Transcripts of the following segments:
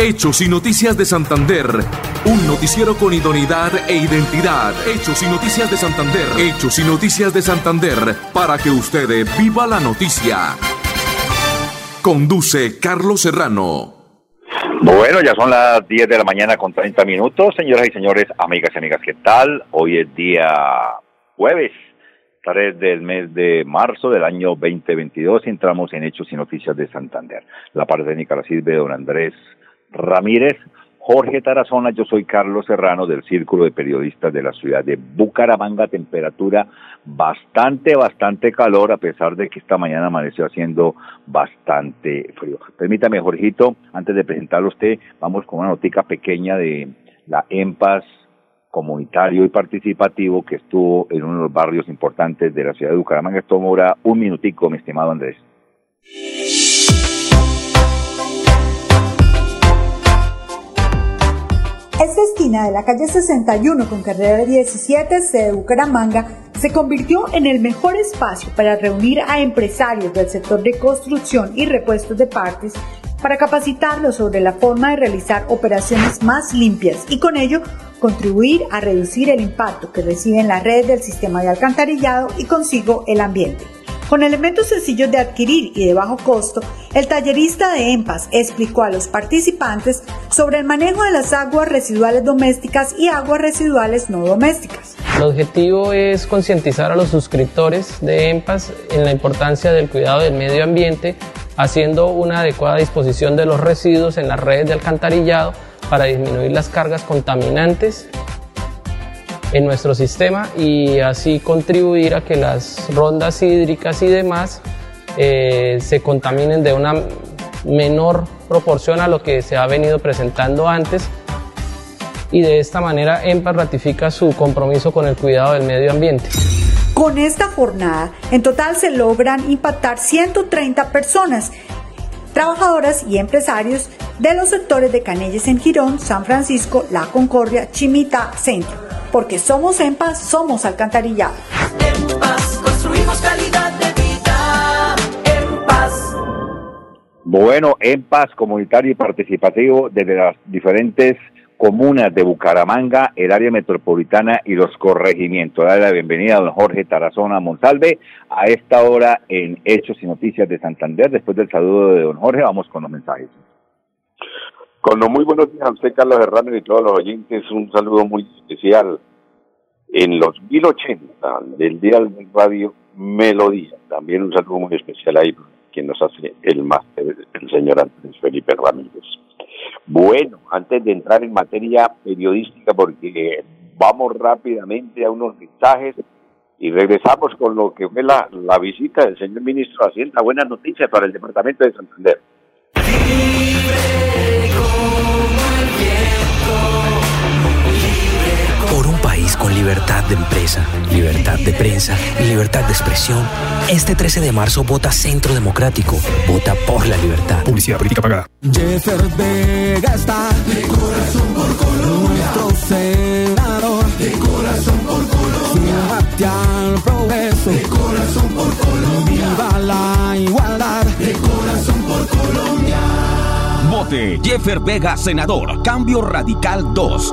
Hechos y Noticias de Santander. Un noticiero con idoneidad e identidad. Hechos y Noticias de Santander. Hechos y Noticias de Santander. Para que usted viva la noticia. Conduce Carlos Serrano. Bueno, ya son las 10 de la mañana con 30 minutos. Señoras y señores, amigas y amigas, ¿qué tal? Hoy es día jueves 3 del mes de marzo del año 2022 y entramos en Hechos y Noticias de Santander. La parte técnica la sirve don Andrés Ramírez, Jorge Tarazona, yo soy Carlos Serrano del Círculo de Periodistas de la ciudad de Bucaramanga, temperatura bastante, bastante calor, a pesar de que esta mañana amaneció haciendo bastante frío. Permítame, Jorgito, antes de presentarlo a usted, vamos con una notica pequeña de la EMPAS comunitario y participativo que estuvo en uno de los barrios importantes de la ciudad de Bucaramanga. Esto demora un minutico, mi estimado Andrés. Esta esquina de la calle 61 con carrera 17 C de Bucaramanga se convirtió en el mejor espacio para reunir a empresarios del sector de construcción y repuestos de partes para capacitarlos sobre la forma de realizar operaciones más limpias y con ello contribuir a reducir el impacto que reciben las redes del sistema de alcantarillado y consigo el ambiente. Con elementos sencillos de adquirir y de bajo costo, el tallerista de EMPAS explicó a los participantes sobre el manejo de las aguas residuales domésticas y aguas residuales no domésticas. El objetivo es concientizar a los suscriptores de EMPAS en la importancia del cuidado del medio ambiente, haciendo una adecuada disposición de los residuos en las redes de alcantarillado para disminuir las cargas contaminantes en nuestro sistema y así contribuir a que las rondas hídricas y demás eh, se contaminen de una menor proporción a lo que se ha venido presentando antes y de esta manera EMPA ratifica su compromiso con el cuidado del medio ambiente. Con esta jornada, en total se logran impactar 130 personas, trabajadoras y empresarios de los sectores de Canelles en Girón, San Francisco, La Concordia, Chimita, Centro. Porque somos en paz, somos alcantarillado. En paz construimos calidad de vida. En paz. Bueno, en paz comunitario y participativo desde las diferentes comunas de Bucaramanga, el área metropolitana y los corregimientos. Dale la bienvenida a don Jorge Tarazona Monsalve a esta hora en Hechos y Noticias de Santander. Después del saludo de don Jorge, vamos con los mensajes. Con los muy buenos días a usted, Carlos Hernández, y todos los oyentes, un saludo muy especial. En los 1080 del Día del Radio Melodía, también un saludo muy especial ahí, quien nos hace el máster, el señor Andrés Felipe Ramírez. Bueno, antes de entrar en materia periodística, porque vamos rápidamente a unos mensajes y regresamos con lo que fue la, la visita del señor ministro de Hacienda. Buenas noticias para el departamento de Santander. Libertad de empresa, libertad de prensa y libertad de expresión, este 13 de marzo vota Centro Democrático. Vota por la libertad. Publicidad política pagada. Jeffer Vega está de corazón por Colombia. nuestro senador. De corazón por Colombia. al progreso. De corazón por Colombia. Viva la igualdad. De corazón por Colombia. Vote Jeffer Vega, senador. Cambio Radical 2.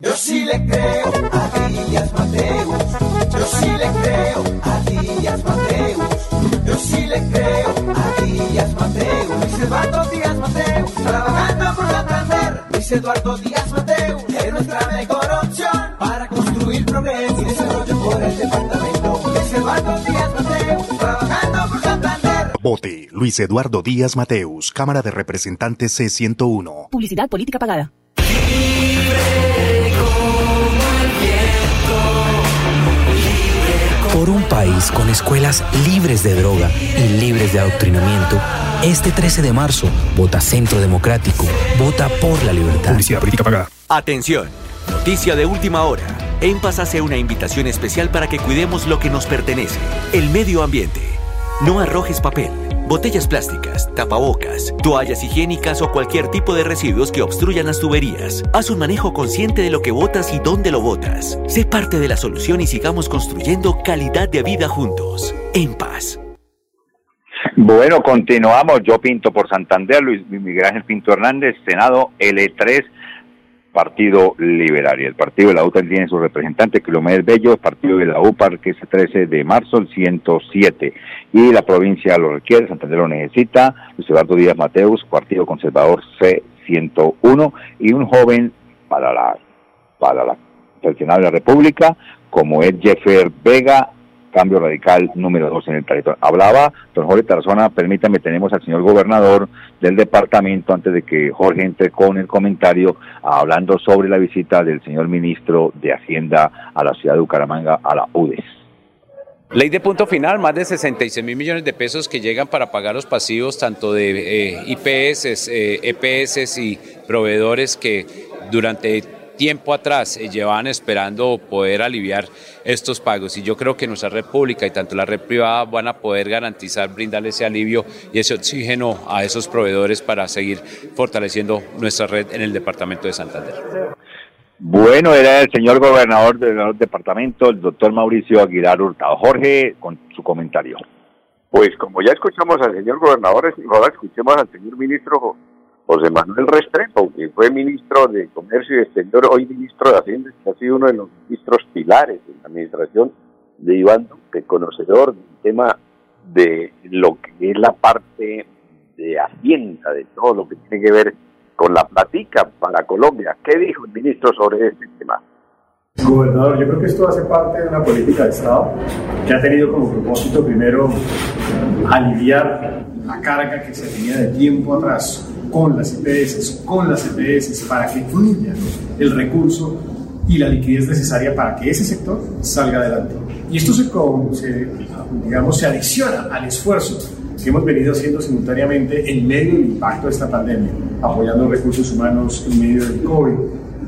Yo sí le creo a Díaz Mateus. Yo sí le creo a Díaz Mateus. Yo sí le creo a Díaz Mateus. Luis Eduardo Díaz Mateus. Trabajando por Santander. Luis Eduardo Díaz Mateus. Es nuestra mejor opción para construir progreso y desarrollo por el departamento. Luis Eduardo Díaz Mateus. Trabajando por Santander. Vote Luis Eduardo Díaz Mateus, Cámara de Representantes C101. Publicidad política pagada. Por un país con escuelas libres de droga y libres de adoctrinamiento, este 13 de marzo, vota Centro Democrático, vota por la libertad. Publicidad política pagada. Atención, noticia de última hora. En Paz hace una invitación especial para que cuidemos lo que nos pertenece, el medio ambiente. No arrojes papel, botellas plásticas, tapabocas, toallas higiénicas o cualquier tipo de residuos que obstruyan las tuberías. Haz un manejo consciente de lo que botas y dónde lo botas. Sé parte de la solución y sigamos construyendo calidad de vida juntos. En paz. Bueno, continuamos. Yo pinto por Santander, Luis Miguel Ángel Pinto Hernández, Senado L3, Partido Liberal. Y el Partido de la U tiene su representante, Kilómetros Bello, Partido de la U, Parque 13 de marzo, el 107. Y la provincia lo requiere, Santander lo necesita, Luis Eduardo Díaz Mateus, Partido Conservador C101, y un joven para la, para la de la República, como es Jeffer Vega, Cambio Radical número 2 en el territorio. Hablaba don Jorge Tarazona, permítame, tenemos al señor gobernador del departamento antes de que Jorge entre con el comentario hablando sobre la visita del señor ministro de Hacienda a la ciudad de Bucaramanga, a la UDES. Ley de punto final, más de 66 mil millones de pesos que llegan para pagar los pasivos tanto de eh, IPS, eh, EPS y proveedores que durante tiempo atrás eh, llevaban esperando poder aliviar estos pagos y yo creo que nuestra red pública y tanto la red privada van a poder garantizar, brindarle ese alivio y ese oxígeno a esos proveedores para seguir fortaleciendo nuestra red en el departamento de Santander. Bueno, era el señor gobernador del departamento, el doctor Mauricio Aguilar Hurtado. Jorge, con su comentario. Pues como ya escuchamos al señor gobernador, ahora escuchemos al señor ministro José Manuel Restrepo, que fue ministro de Comercio y Exterior, hoy ministro de Hacienda, que ha sido uno de los ministros pilares en la administración de Iván Duque, conocedor del tema de lo que es la parte de Hacienda, de todo lo que tiene que ver con la platica para Colombia. ¿Qué dijo el ministro sobre este tema? Gobernador, yo creo que esto hace parte de una política de Estado que ha tenido como propósito primero aliviar la carga que se tenía de tiempo atrás con las EPS, con las EPS, para que fluya el recurso y la liquidez necesaria para que ese sector salga adelante. Y esto se, se, digamos, se adiciona al esfuerzo que hemos venido haciendo simultáneamente en medio del impacto de esta pandemia, apoyando recursos humanos en medio del COVID,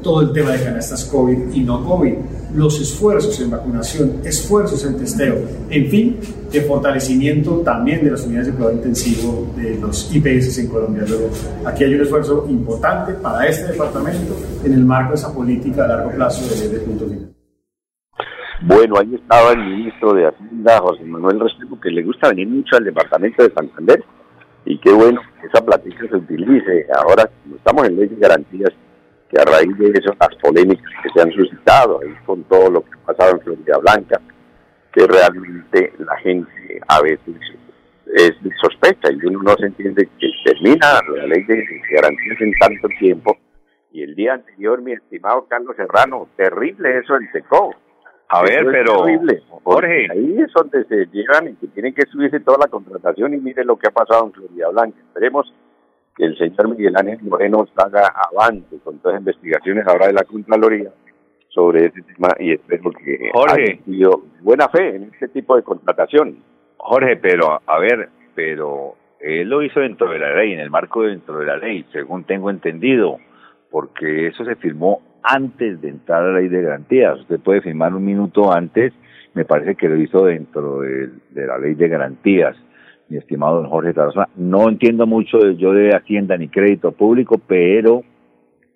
todo el tema de canastas COVID y no COVID, los esfuerzos en vacunación, esfuerzos en testeo, en fin, de fortalecimiento también de las unidades de cuidado intensivo de los IPS en Colombia. Luego, aquí hay un esfuerzo importante para este departamento en el marco de esa política a largo plazo de, de punto final. Bueno, ahí estaba el ministro de Hacienda, José Manuel Restrepo, que le gusta venir mucho al departamento de Santander. Y qué bueno que esa plática se utilice. Ahora, como estamos en ley de garantías, que a raíz de eso, las polémicas que se han suscitado ahí con todo lo que ha pasado en Florida Blanca, que realmente la gente a veces es sospecha y uno no se entiende que termina la ley de garantías en tanto tiempo. Y el día anterior, mi estimado Carlos Serrano, terrible eso en SECO. A ver, Eso pero, terrible, Jorge. Ahí es donde se llevan y que tienen que subirse toda la contratación y mire lo que ha pasado en Florida Blanca. Esperemos que el señor Miguel Ángel Moreno haga avance con todas las investigaciones ahora de la Contraloría sobre ese tema y espero que Jorge. haya sido buena fe en este tipo de contratación. Jorge, pero a ver, pero él lo hizo dentro de la ley, en el marco dentro de la ley, según tengo entendido, porque eso se firmó antes de entrar a la ley de garantías. Usted puede firmar un minuto antes, me parece que lo hizo dentro de, de la ley de garantías, mi estimado don Jorge Tarazona. No entiendo mucho de- yo de Hacienda ni crédito público, pero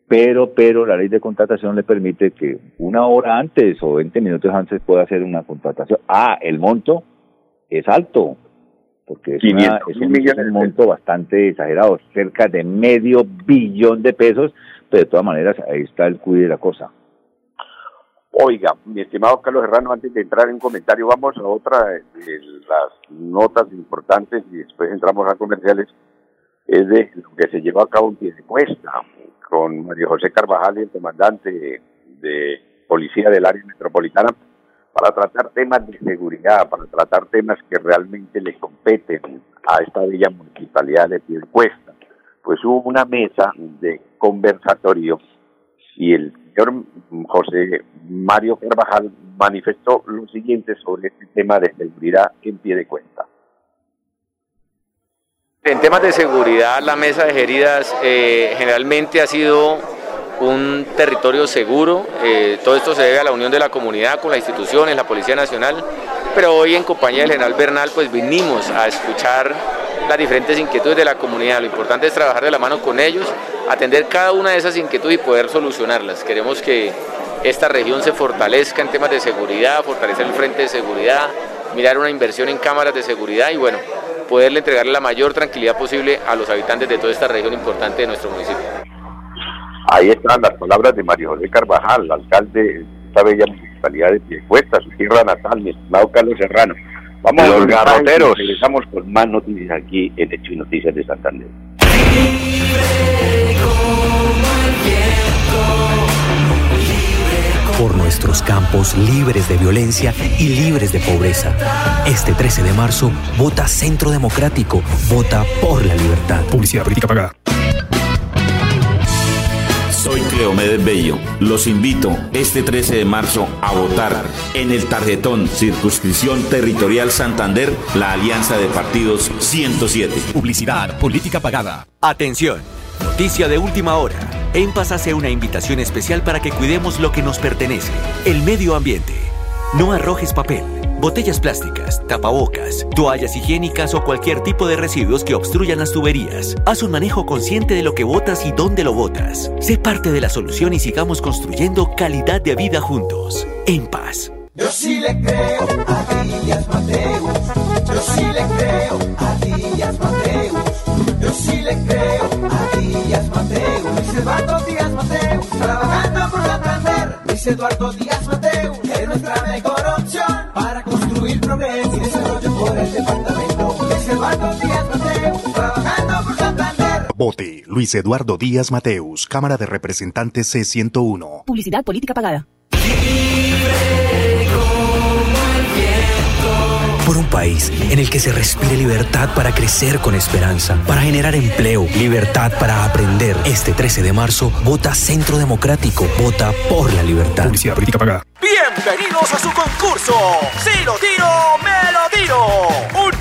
pero pero la ley de contratación le permite que una hora antes o 20 minutos antes pueda hacer una contratación. Ah, el monto es alto, porque es, una- 500 es mil un, millones es un monto bastante exagerado, cerca de medio billón de pesos, pero de todas maneras ahí está el cuide de la cosa. Oiga, mi estimado Carlos Serrano, antes de entrar en un comentario, vamos a otra de las notas importantes y después entramos a comerciales. Es de lo que se llevó a cabo en Piedecuesta con María José Carvajal el comandante de, de Policía del Área Metropolitana para tratar temas de seguridad, para tratar temas que realmente le competen a esta bella municipalidad de Piedecuesta. Pues hubo una mesa de conversatorio y el señor José Mario Carvajal manifestó lo siguiente sobre este tema de seguridad en pie de cuenta. En temas de seguridad, la mesa de heridas eh, generalmente ha sido un territorio seguro. Eh, todo esto se debe a la unión de la comunidad con las instituciones, la Policía Nacional. Pero hoy en compañía del general Bernal, pues vinimos a escuchar las diferentes inquietudes de la comunidad. Lo importante es trabajar de la mano con ellos, atender cada una de esas inquietudes y poder solucionarlas. Queremos que esta región se fortalezca en temas de seguridad, fortalecer el frente de seguridad, mirar una inversión en cámaras de seguridad y bueno, poderle entregarle la mayor tranquilidad posible a los habitantes de toda esta región importante de nuestro municipio. Ahí están las palabras de Mario José Carvajal, alcalde de esta bella municipalidad de Piecuesta, su tierra natal, mi estimado Carlos Serrano. Vamos Los a los garroteros. Regresamos con más noticias aquí en Hecho y Noticias de Santander. Por nuestros campos libres de violencia y libres de pobreza. Este 13 de marzo, vota Centro Democrático. Vota por la libertad. Publicidad política pagada. Soy Cleomedes Bello. Los invito este 13 de marzo a votar en el tarjetón Circunscripción Territorial Santander, la Alianza de Partidos 107. Publicidad política pagada. Atención, noticia de última hora. En Paz hace una invitación especial para que cuidemos lo que nos pertenece, el medio ambiente. No arrojes papel, botellas plásticas, tapabocas, toallas higiénicas o cualquier tipo de residuos que obstruyan las tuberías. Haz un manejo consciente de lo que botas y dónde lo botas. Sé parte de la solución y sigamos construyendo calidad de vida juntos. En paz. Yo sí le creo a Díaz Mateus. Yo sí le creo a Díaz Mateus. Yo sí le creo a Díaz Mateus. Luis Eduardo Díaz Mateus. Trabajando por Santander. Luis Eduardo Díaz Mateus. Es nuestra mejor opción Vote Luis Eduardo Díaz Mateus, Cámara de Representantes C101. Publicidad política pagada. Por un país en el que se respire libertad para crecer con esperanza, para generar empleo, libertad para aprender. Este 13 de marzo, vota Centro Democrático. Vota por la libertad. Publicidad política pagada. Bienvenidos a su concurso. Si lo tiro, me lo tiro. Un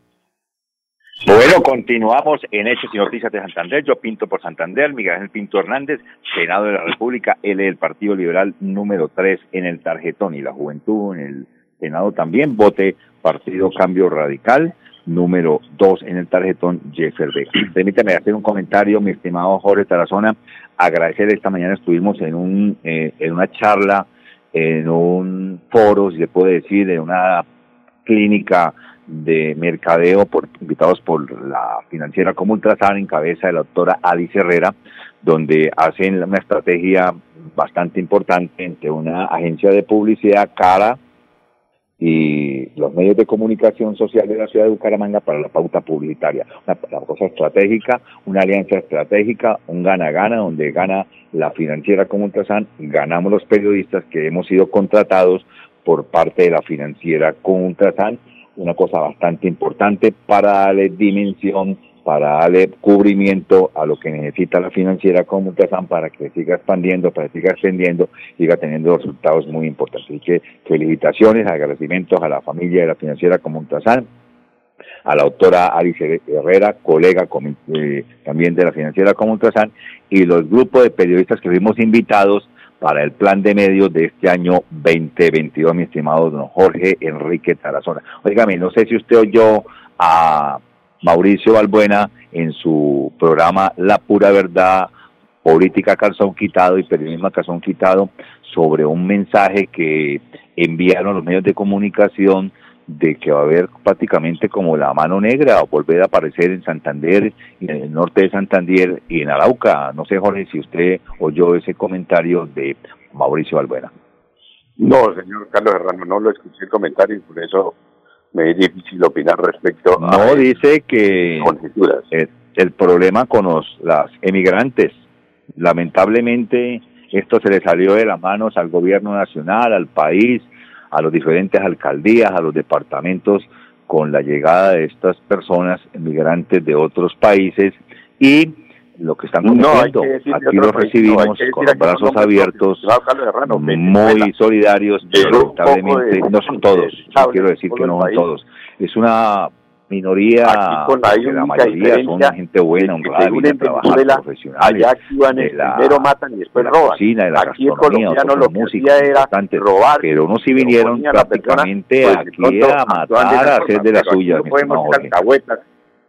Bueno, continuamos en Hechos y Noticias de Santander. Yo pinto por Santander, Miguel Pinto Hernández, Senado de la República, él es el Partido Liberal número 3 en el tarjetón y la juventud en el Senado también vote Partido Cambio Radical número 2 en el tarjetón Jeffer Vega. Permítame hacer un comentario, mi estimado Jorge Tarazona, agradecer esta mañana estuvimos en un eh, en una charla, en un foro, si se puede decir, en una clínica de mercadeo por, invitados por la financiera como Ultrasan en cabeza de la doctora Alice Herrera, donde hacen una estrategia bastante importante entre una agencia de publicidad cara y los medios de comunicación social de la ciudad de Bucaramanga para la pauta publicitaria. Una, cosa estratégica, una alianza estratégica, un gana-gana donde gana la financiera como Ultrasan, ganamos los periodistas que hemos sido contratados por parte de la financiera con Ultrasan una cosa bastante importante para darle dimensión, para darle cubrimiento a lo que necesita la financiera como Ultrasan para que siga expandiendo, para que siga extendiendo, siga teniendo resultados muy importantes. Así que felicitaciones, agradecimientos a la familia de la financiera como Ultrasan, a la doctora Alice Herrera, colega eh, también de la financiera como Ultrasan, y los grupos de periodistas que fuimos invitados para el plan de medios de este año 2022, mi estimado don Jorge Enrique Tarazona. Óigame, no sé si usted oyó a Mauricio Balbuena en su programa La Pura Verdad, Política Calzón Quitado y Periodismo Calzón Quitado, sobre un mensaje que enviaron los medios de comunicación de que va a haber prácticamente como la mano negra o volver a aparecer en Santander, y en el norte de Santander y en Arauca. No sé, Jorge, si usted oyó ese comentario de Mauricio Balbuena. No, señor Carlos Herrano, no lo escuché el comentario y por eso me es difícil opinar respecto a No, dice que el, el problema con los las emigrantes, lamentablemente esto se le salió de las manos al gobierno nacional, al país, a las diferentes alcaldías, a los departamentos con la llegada de estas personas emigrantes de otros países y lo que están No, cometiendo. que Aquí los recibimos no, con los brazos abiertos, Herrano, muy solidarios, pero lamentablemente no son todos, no quiero decir que no son país. todos. Es una minoría, Aquí con la la mayoría son gente buena, honrada, según viene a en trabajar, Venezuela, profesionales, allá actúan de la- primero matan y después de la roban. cocina, de la Aquí el colombiano lo que hacía era robar, pero sí lo vinieron la persona, prácticamente pues, aquí a matar, a hacer de aquí suyas, No podemos ser alcahuetas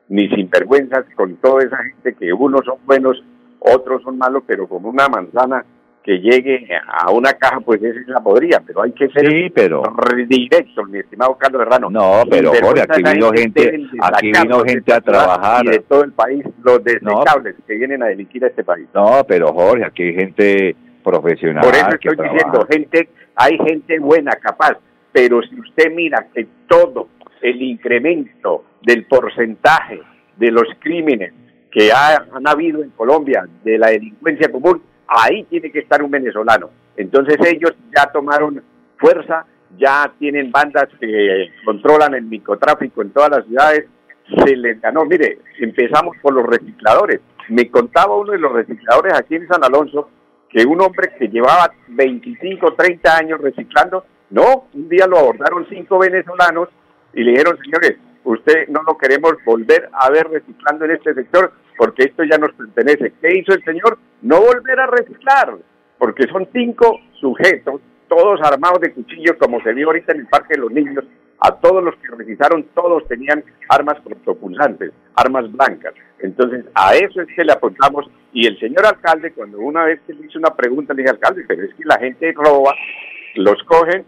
ni sinvergüenzas con toda esa gente que unos son buenos, otros son malos, pero con una manzana que llegue a una caja, pues esa es la podría, pero hay que ser Sí, pero- directo, mi estimado Carlos Herrano. No, pero Jorge, aquí vino gente, aquí vino gente a trabajar. Y de todo el país, los desechables que vienen a delinquir a este país. No, pero Jorge, aquí hay gente profesional Por eso que estoy trabaja. diciendo, gente, hay gente buena, capaz, pero si usted mira que todo el incremento del porcentaje de los crímenes que ha- han habido en Colombia, de la delincuencia común, ahí tiene que estar un venezolano. Entonces ellos ya tomaron fuerza, ya tienen bandas que controlan el microtráfico en todas las ciudades, se les ganó. Mire, empezamos por los recicladores. Me contaba uno de los recicladores aquí en San Alonso que un hombre que llevaba 25, 30 años reciclando, no, un día lo abordaron cinco venezolanos y le dijeron, señores, usted no lo queremos volver a ver reciclando en este sector porque esto ya nos pertenece. ¿Qué hizo el señor? No volver a reciclar, porque son cinco sujetos, todos armados de cuchillos, como se vio ahorita en el Parque de los Niños. A todos los que revisaron, todos tenían armas propulsantes, armas blancas. Entonces, a eso es que le apuntamos. Y el señor alcalde, cuando una vez que le hizo una pregunta, le dije, alcalde, pero es que la gente roba, los cogen,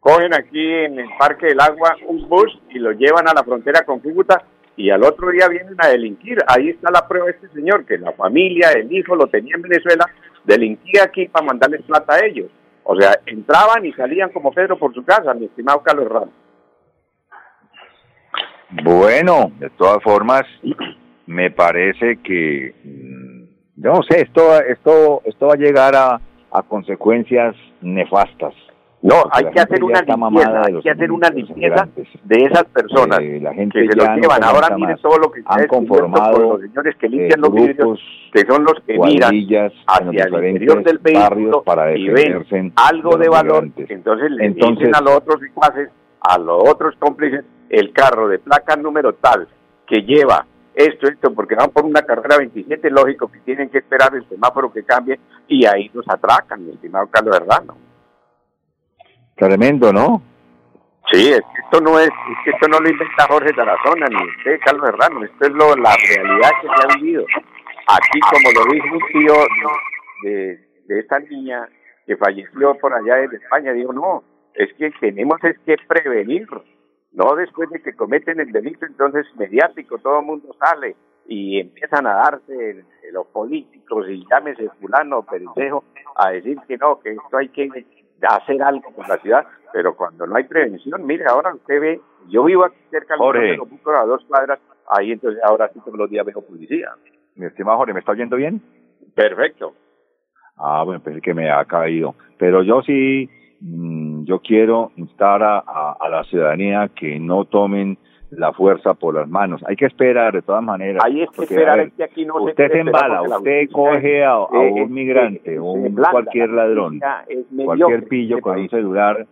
cogen aquí en el Parque del Agua un bus y lo llevan a la frontera con Cúcuta y al otro día vienen a delinquir. Ahí está la prueba de este señor, que la familia, el hijo lo tenía en Venezuela, delinquía aquí para mandarles plata a ellos. O sea, entraban y salían como Pedro por su casa, mi estimado Carlos Ramos. Bueno, de todas formas, me parece que, mm, no sé, esto, esto, esto va a llegar a, a consecuencias nefastas. No, hay que hacer una limpieza, hay que hacer una limpieza de esas personas Eh, la gente que se los no llevan. Ahora miren todo lo que han conformado con los señores que limpian eh, los vidrios, que son los que miran hacia el interior del vehículo para y ven algo de valor, entonces le Entonces- dicen a los otros secuaces, a los otros cómplices, el carro de placa número tal que lleva esto, esto, porque van por una carrera 27, lógico que tienen que esperar el semáforo que cambie y ahí los atracan, mi estimado Carlos Herrano. Tremendo, ¿no? Sí, esto no es, esto no lo inventa Jorge Tarazona ni usted, Carlos Herrano, esto es lo, la realidad que se ha vivido. Aquí, como lo dijo un tío de, de esta niña que falleció por allá en España, dijo, no, es que tenemos es que prevenir, no después de que cometen el delito, entonces mediático, todo el mundo sale y empiezan a darse los políticos y llámese fulano, perencejo, a decir que no, que esto hay que hacer algo con la ciudad, pero cuando no hay prevención, mire, ahora usted ve, yo vivo aquí cerca del de Bucos, a dos cuadras, ahí entonces ahora sí todos los días veo policía. Mi estimado Jorge, ¿me está oyendo bien? Perfecto. Ah, bueno, pensé que me ha caído. Pero yo sí, mm, yo quiero instar a, a- a la ciudadanía que no tomen la fuerza por las manos. Hay que esperar de todas maneras. Es que porque, esperar, ver, es que aquí no usted se embala, usted coge a, a es- es- un migrante es- o un blanda, cualquier la ladrón, cualquier pillo este con un celular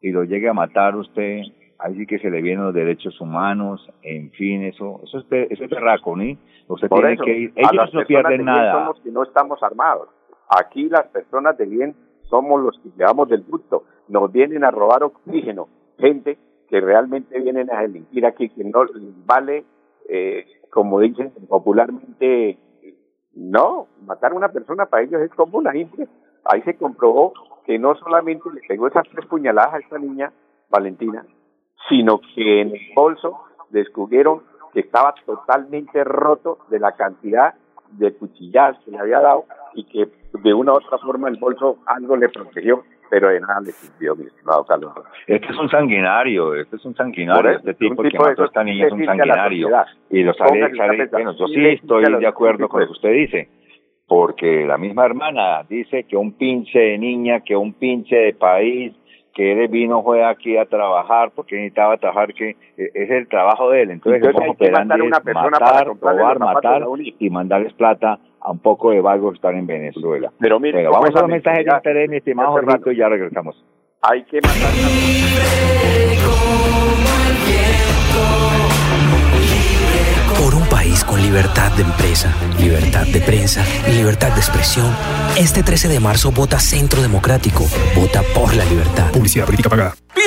y lo llegue a matar usted, ahí sí que se le vienen los derechos humanos, en fin, eso eso es, eso es berraco, ¿no? Usted Por tiene eso, que ir, ellos no pierden nada. Somos que no estamos armados. Aquí las personas de bien somos los que llevamos del gusto. Nos vienen a robar oxígeno. Gente que realmente vienen a delinquir aquí, que no vale, eh, como dicen popularmente, no, matar a una persona para ellos es como una simple. Ahí se comprobó que no solamente le pegó esas tres puñaladas a esta niña, Valentina, sino que en el bolso descubrieron que estaba totalmente roto de la cantidad de cuchilladas que le había dado y que de una u otra forma el bolso algo le protegió pero de nada le sirvió, mi estimado Carlos. Este es un sanguinario, este es un sanguinario, este tipo que mató a esta niña es un sanguinario. Y lo cabeza. bueno, yo Sí, estoy de acuerdo con lo que usted dice, porque la misma hermana dice que un pinche de niña, que un pinche de país, que él vino fue aquí a trabajar porque necesitaba trabajar, que eh, es el trabajo de él. Entonces, Entonces hay que matar a una es persona matar, robar, matar y mandarles plata a un poco de vagos que están en Venezuela. Pero mire, Bueno, ¿cómo vamos a la los mensajes de interés, mi estimado Jorgito, y ya regresamos. Hay que matar Por un país con libertad de empresa, libertad de prensa y libertad de expresión, este 13 de marzo vota Centro Democrático. Vota por la libertad. Publicidad política pagada.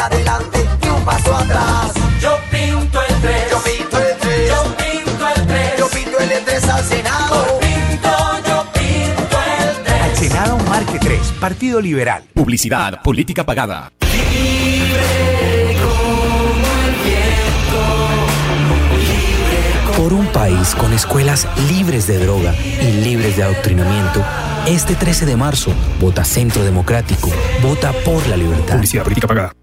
Siempre adelante y un paso atrás. Yo pinto el 3. Yo pinto el 3. Yo pinto el 3. Yo pinto el 3 al Senado. Por pinto, yo pinto el 3. Al Senado Marque 3, Partido Liberal. Publicidad política pagada. Por un país con escuelas libres de droga y libres de adoctrinamiento, este 13 de marzo vota Centro Democrático. Vota por la libertad. Publicidad política pagada.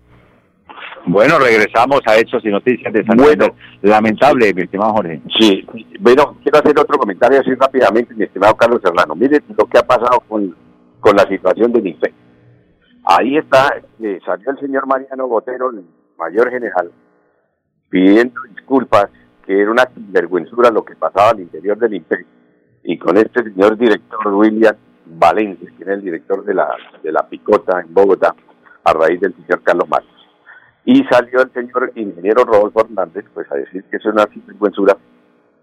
Bueno, regresamos a Hechos y Noticias de Santander. Lamentable, mi estimado Jorge. Sí, bueno, quiero hacer otro comentario así rápidamente, mi estimado Carlos Serrano. Mire lo que ha pasado con, con la situación del INPE. Ahí está, eh, salió el señor Mariano Botero, el mayor general, pidiendo disculpas, que era una vergüenzura lo que pasaba al interior del INPE. Y con este señor director, William Valencia, que era el director de la, de la Picota en Bogotá, a raíz del señor Carlos Marcos. Y salió el señor ingeniero Rodolfo Hernández, pues a decir que eso es una sinvergüenzura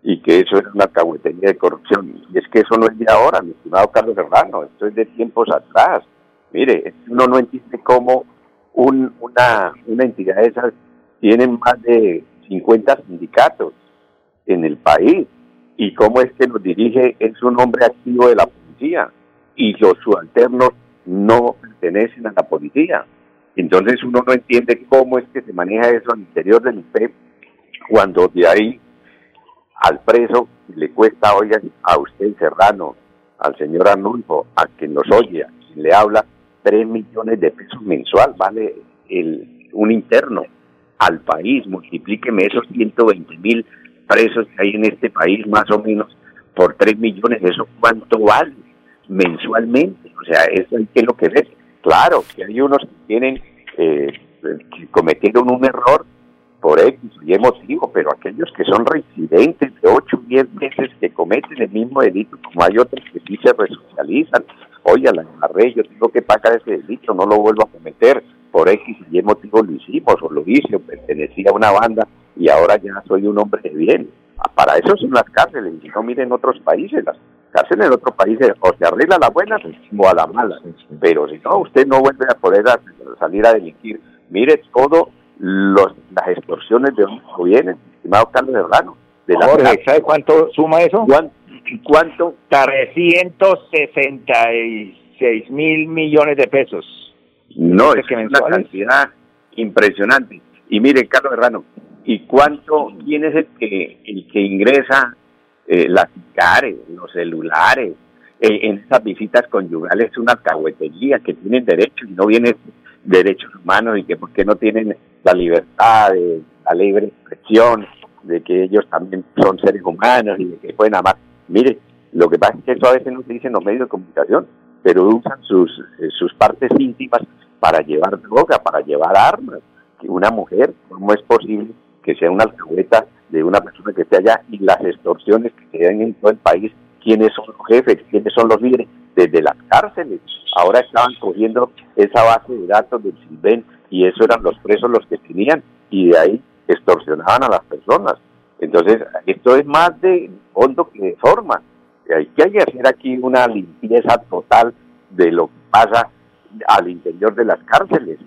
y que eso es una cahuetería de corrupción. Y es que eso no es de ahora, mi estimado Carlos Serrano, esto es de tiempos atrás. Mire, uno no entiende cómo un, una, una entidad de esas tiene más de 50 sindicatos en el país y cómo es que nos dirige, es un hombre activo de la policía y los subalternos no pertenecen a la policía. Entonces uno no entiende cómo es que se maneja eso al interior del IPE cuando de ahí al preso le cuesta, oigan, a usted Serrano, al señor Arnulfo, a quien nos oye, a quien le habla, tres millones de pesos mensual, vale el, un interno al país, multiplíqueme esos 120 mil presos que hay en este país, más o menos, por tres millones, ¿eso cuánto vale mensualmente? O sea, eso hay que lo que ver. Claro, que hay unos que tienen, eh, que cometieron un error por X y motivo, pero aquellos que son residentes de 8 o 10 meses que cometen el mismo delito, como hay otros que sí se resocializan, oye, la agarré, yo tengo que pagar ese delito, no lo vuelvo a cometer, por X y motivo lo hicimos, o lo hice, o pertenecía a una banda, y ahora ya soy un hombre de bien. Ah, Para eso son las cárceles, y no miren otros países, las cárceles en otros países o se arregla la buena o a la mala, pero si no, usted no vuelve a poder a- salir a delinquir. Mire todo los, las extorsiones de donde provienen, estimado Carlos Serrano. De la Jorge, ¿sabe cuánto suma eso? ¿Cuánto? 366 mil millones de pesos. No, Dice es que una cantidad impresionante. Y mire, Carlos Serrano, ¿y cuánto, quién es el que, el que ingresa eh, las cares, los celulares, eh, en esas visitas conyugales? Es una alcahuetería que tienen derechos y no vienen derechos humanos y que por qué no tienen la libertad, de, la libre expresión, de que ellos también son seres humanos y de que pueden amar. Mire, lo que pasa es que eso a veces no se los medios de comunicación, pero usan sus, eh, sus partes íntimas para llevar droga, para llevar armas. Una mujer, ¿cómo es posible que sea una alcahueta de una persona que esté allá y las extorsiones que se dan en todo el país? ¿Quiénes son los jefes? ¿Quiénes son los líderes? desde las cárceles. Ahora estaban cogiendo esa base de datos del Silven y eso eran los presos los que tenían y de ahí extorsionaban a las personas. Entonces, esto es más de fondo que de forma. Hay que hacer aquí una limpieza total de lo que pasa al interior de las cárceles.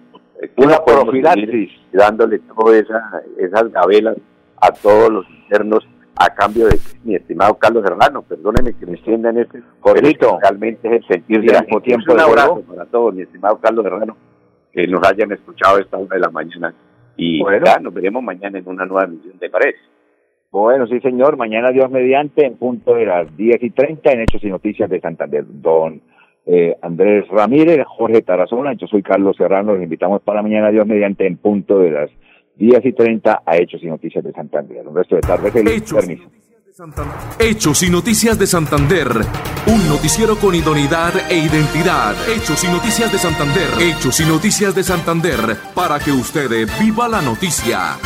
Una profilaxis. Dándole todas esa, esas gabelas a todos los internos a cambio de mi estimado Carlos Hermano, perdónenme que me extiendan este, Jorgito. realmente es el sentir de mismo tiempo. un abrazo para todos, mi estimado Carlos Hermano, que nos hayan escuchado a esta hora de la mañana. Y Bueno. ya, nos veremos mañana en una nueva emisión de Pared. Bueno, sí, señor. Mañana, Dios mediante, en punto de las 10 y 30 en Hechos y Noticias de Santander. Don eh, Andrés Ramírez, Jorge Tarazona, yo soy Carlos Serrano. Los invitamos para mañana, Dios mediante, en punto de las 10 y 30 a Hechos y Noticias de Santander. Un resto de tarde feliz. Hechos. Permiso. Hechos y Noticias de Santander. Un noticiero con idoneidad e identidad. Hechos y Noticias de Santander. Hechos y Noticias de Santander. Para que usted viva la noticia.